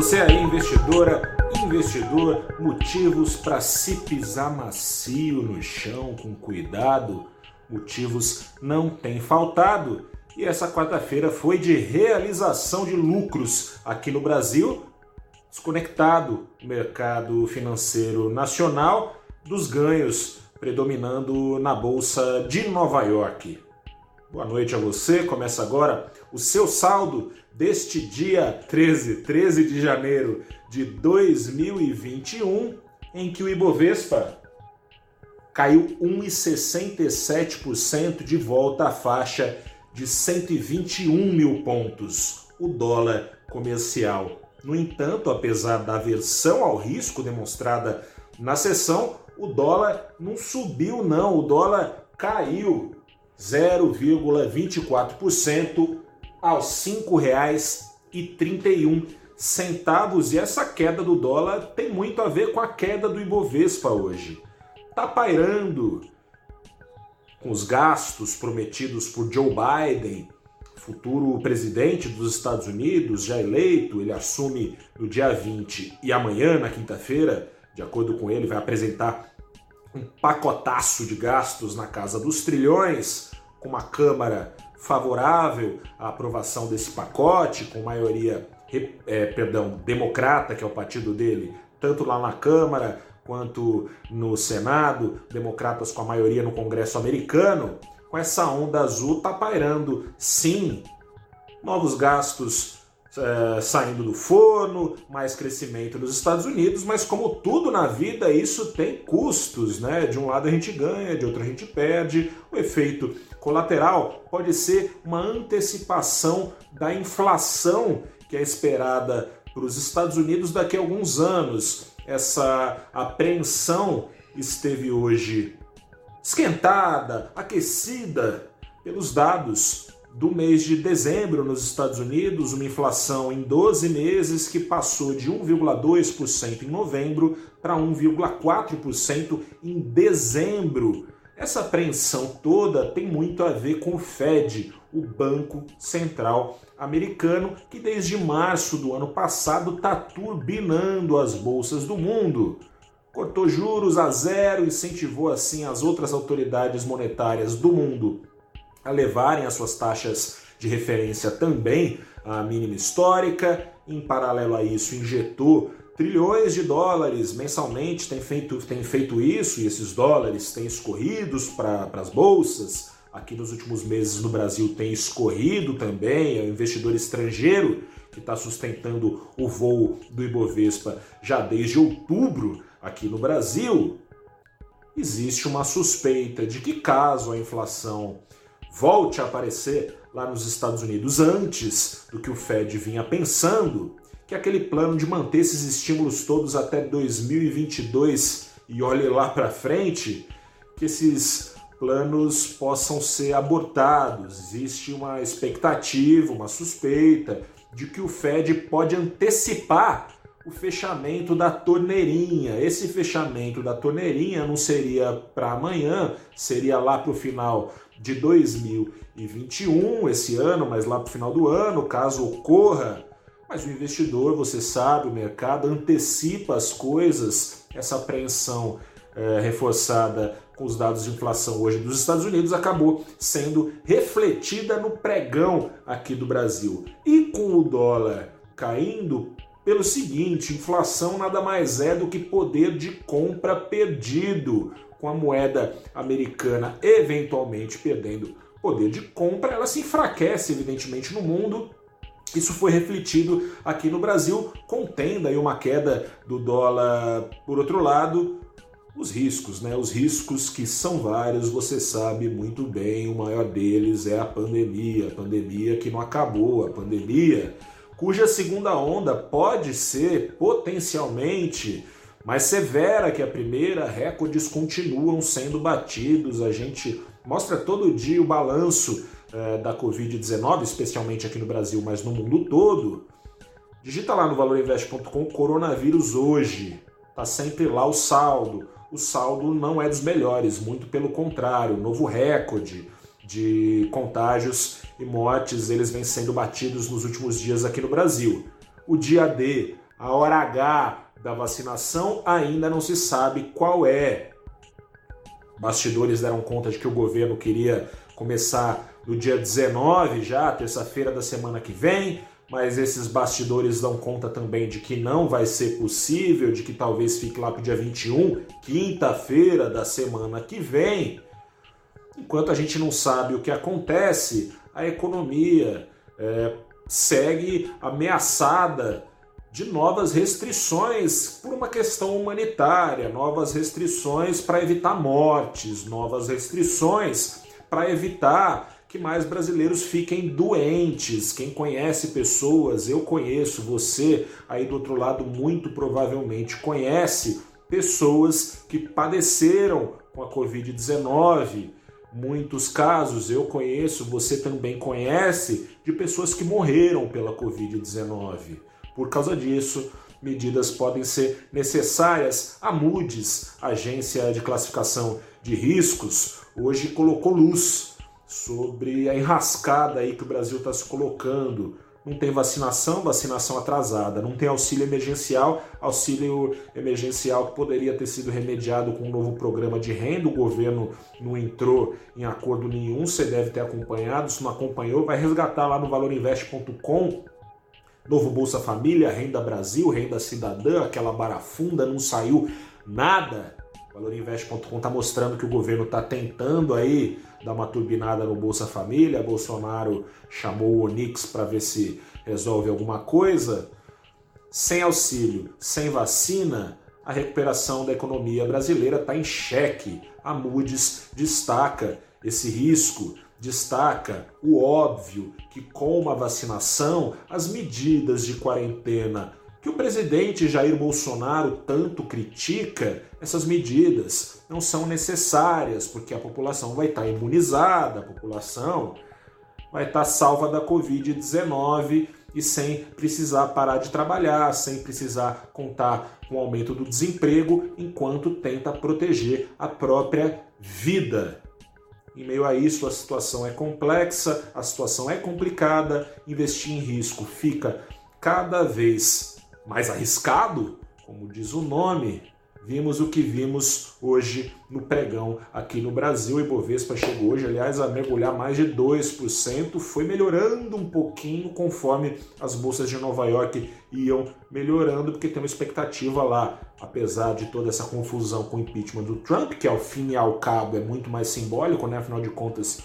Você aí, investidora, investidor, motivos para se pisar macio no chão com cuidado, motivos não têm faltado. E essa quarta-feira foi de realização de lucros aqui no Brasil, desconectado o mercado financeiro nacional dos ganhos predominando na bolsa de Nova York. Boa noite a você. Começa agora o seu saldo deste dia 13, 13 de janeiro de 2021, em que o Ibovespa caiu 1,67% de volta à faixa de 121 mil pontos, o dólar comercial. No entanto, apesar da aversão ao risco demonstrada na sessão, o dólar não subiu não, o dólar caiu 0,24% aos R$ 5,31 centavos. E essa queda do dólar tem muito a ver com a queda do Ibovespa hoje. Tá pairando com os gastos prometidos por Joe Biden, futuro presidente dos Estados Unidos, já eleito, ele assume no dia 20 e amanhã, na quinta-feira, de acordo com ele, vai apresentar um pacotaço de gastos na casa dos trilhões, com uma Câmara favorável à aprovação desse pacote, com maioria é, perdão, democrata, que é o partido dele, tanto lá na Câmara quanto no Senado, democratas com a maioria no Congresso americano, com essa onda azul tá pairando, sim, novos gastos é, saindo do forno, mais crescimento nos Estados Unidos, mas como tudo na vida, isso tem custos, né? De um lado a gente ganha, de outro a gente perde. O efeito colateral pode ser uma antecipação da inflação que é esperada para os Estados Unidos daqui a alguns anos. Essa apreensão esteve hoje esquentada, aquecida pelos dados do mês de dezembro nos Estados Unidos, uma inflação em 12 meses que passou de 1,2% em novembro para 1,4% em dezembro. Essa apreensão toda tem muito a ver com o Fed, o Banco Central Americano, que desde março do ano passado está turbinando as bolsas do mundo. Cortou juros a zero, incentivou assim as outras autoridades monetárias do mundo a levarem as suas taxas de referência também à mínima histórica. Em paralelo a isso, injetou trilhões de dólares mensalmente, tem feito, tem feito isso e esses dólares têm escorridos para as bolsas. Aqui nos últimos meses no Brasil tem escorrido também, é o investidor estrangeiro que está sustentando o voo do Ibovespa já desde outubro aqui no Brasil. Existe uma suspeita de que, caso a inflação volte a aparecer lá nos Estados Unidos antes do que o Fed vinha pensando, que aquele plano de manter esses estímulos todos até 2022 e olhe lá para frente, que esses planos possam ser abortados. Existe uma expectativa, uma suspeita de que o Fed pode antecipar o fechamento da torneirinha. Esse fechamento da torneirinha não seria para amanhã, seria lá para o final de 2021, esse ano, mas lá para o final do ano, caso ocorra. Mas o investidor, você sabe, o mercado antecipa as coisas, essa apreensão é, reforçada com os dados de inflação hoje dos Estados Unidos acabou sendo refletida no pregão aqui do Brasil. E com o dólar caindo, pelo seguinte, inflação nada mais é do que poder de compra perdido com a moeda americana eventualmente perdendo poder de compra, ela se enfraquece, evidentemente, no mundo. Isso foi refletido aqui no Brasil, contendo aí uma queda do dólar. Por outro lado, os riscos, né? Os riscos que são vários, você sabe muito bem, o maior deles é a pandemia, a pandemia que não acabou, a pandemia cuja segunda onda pode ser potencialmente mais severa que a primeira, recordes continuam sendo batidos. A gente mostra todo dia o balanço eh, da Covid-19, especialmente aqui no Brasil, mas no mundo todo. Digita lá no valorinvest.com coronavírus hoje. Tá sempre lá o saldo. O saldo não é dos melhores, muito pelo contrário, novo recorde de contágios e mortes, eles vêm sendo batidos nos últimos dias aqui no Brasil. O dia D A hora H da vacinação ainda não se sabe qual é. Bastidores deram conta de que o governo queria começar no dia 19, já, terça-feira da semana que vem, mas esses bastidores dão conta também de que não vai ser possível, de que talvez fique lá para o dia 21, quinta-feira da semana que vem. Enquanto a gente não sabe o que acontece, a economia é, segue ameaçada de novas restrições por uma questão humanitária, novas restrições para evitar mortes, novas restrições para evitar que mais brasileiros fiquem doentes. Quem conhece pessoas, eu conheço, você aí do outro lado muito provavelmente conhece pessoas que padeceram com a Covid-19. Muitos casos eu conheço, você também conhece, de pessoas que morreram pela Covid-19. Por causa disso, medidas podem ser necessárias. A Moody's, agência de classificação de riscos, hoje colocou luz sobre a enrascada aí que o Brasil está se colocando. Não tem vacinação, vacinação atrasada. Não tem auxílio emergencial, auxílio emergencial que poderia ter sido remediado com um novo programa de renda. O governo não entrou em acordo nenhum, você deve ter acompanhado. Se não acompanhou, vai resgatar lá no valorinvest.com Novo Bolsa Família, Renda Brasil, Renda Cidadã, aquela barafunda, não saiu nada. Valorinvest.com está mostrando que o governo está tentando aí dar uma turbinada no Bolsa Família. Bolsonaro chamou o Onix para ver se resolve alguma coisa. Sem auxílio, sem vacina, a recuperação da economia brasileira está em xeque. A Moody's destaca esse risco destaca o óbvio que com uma vacinação, as medidas de quarentena que o presidente Jair Bolsonaro tanto critica, essas medidas não são necessárias, porque a população vai estar imunizada, a população vai estar salva da Covid-19 e sem precisar parar de trabalhar, sem precisar contar com o aumento do desemprego, enquanto tenta proteger a própria vida. Em meio a isso, a situação é complexa, a situação é complicada, investir em risco fica cada vez mais arriscado, como diz o nome, Vimos o que vimos hoje no pregão aqui no Brasil. O Ibovespa chegou hoje, aliás, a mergulhar mais de 2%. Foi melhorando um pouquinho conforme as bolsas de Nova York iam melhorando, porque tem uma expectativa lá, apesar de toda essa confusão com o impeachment do Trump, que ao fim e ao cabo é muito mais simbólico, né? Afinal de contas,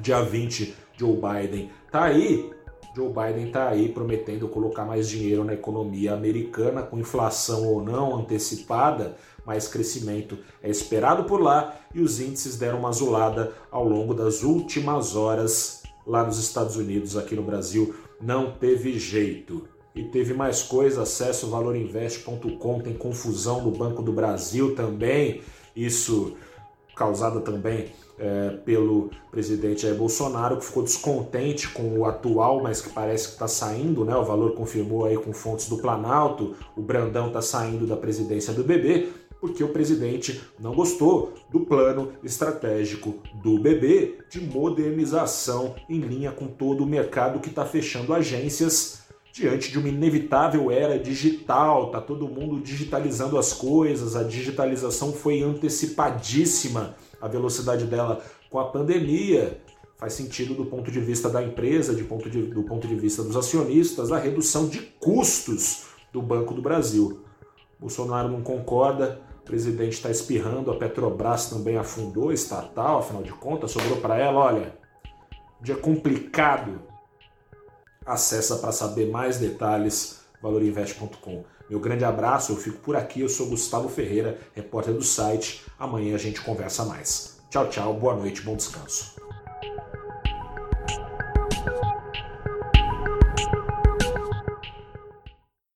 dia 20, Joe Biden tá aí, Joe Biden está aí prometendo colocar mais dinheiro na economia americana, com inflação ou não antecipada, mais crescimento é esperado por lá e os índices deram uma azulada ao longo das últimas horas lá nos Estados Unidos, aqui no Brasil não teve jeito. E teve mais coisa, acesso valorinvest.com, tem confusão no Banco do Brasil também, isso causado também é, pelo presidente Jair Bolsonaro, que ficou descontente com o atual, mas que parece que está saindo, né? O valor confirmou aí com fontes do Planalto, o Brandão está saindo da presidência do BB, porque o presidente não gostou do plano estratégico do BB de modernização em linha com todo o mercado que está fechando agências diante de uma inevitável era digital, tá todo mundo digitalizando as coisas, a digitalização foi antecipadíssima a velocidade dela com a pandemia. Faz sentido do ponto de vista da empresa, de ponto de, do ponto de vista dos acionistas, a redução de custos do Banco do Brasil. Bolsonaro não concorda, o presidente está espirrando, a Petrobras também afundou, estatal, afinal de contas, sobrou para ela, olha, dia complicado. Acessa para saber mais detalhes valorinvest.com. Meu grande abraço, eu fico por aqui. Eu sou Gustavo Ferreira, repórter do site. Amanhã a gente conversa mais. Tchau, tchau, boa noite, bom descanso.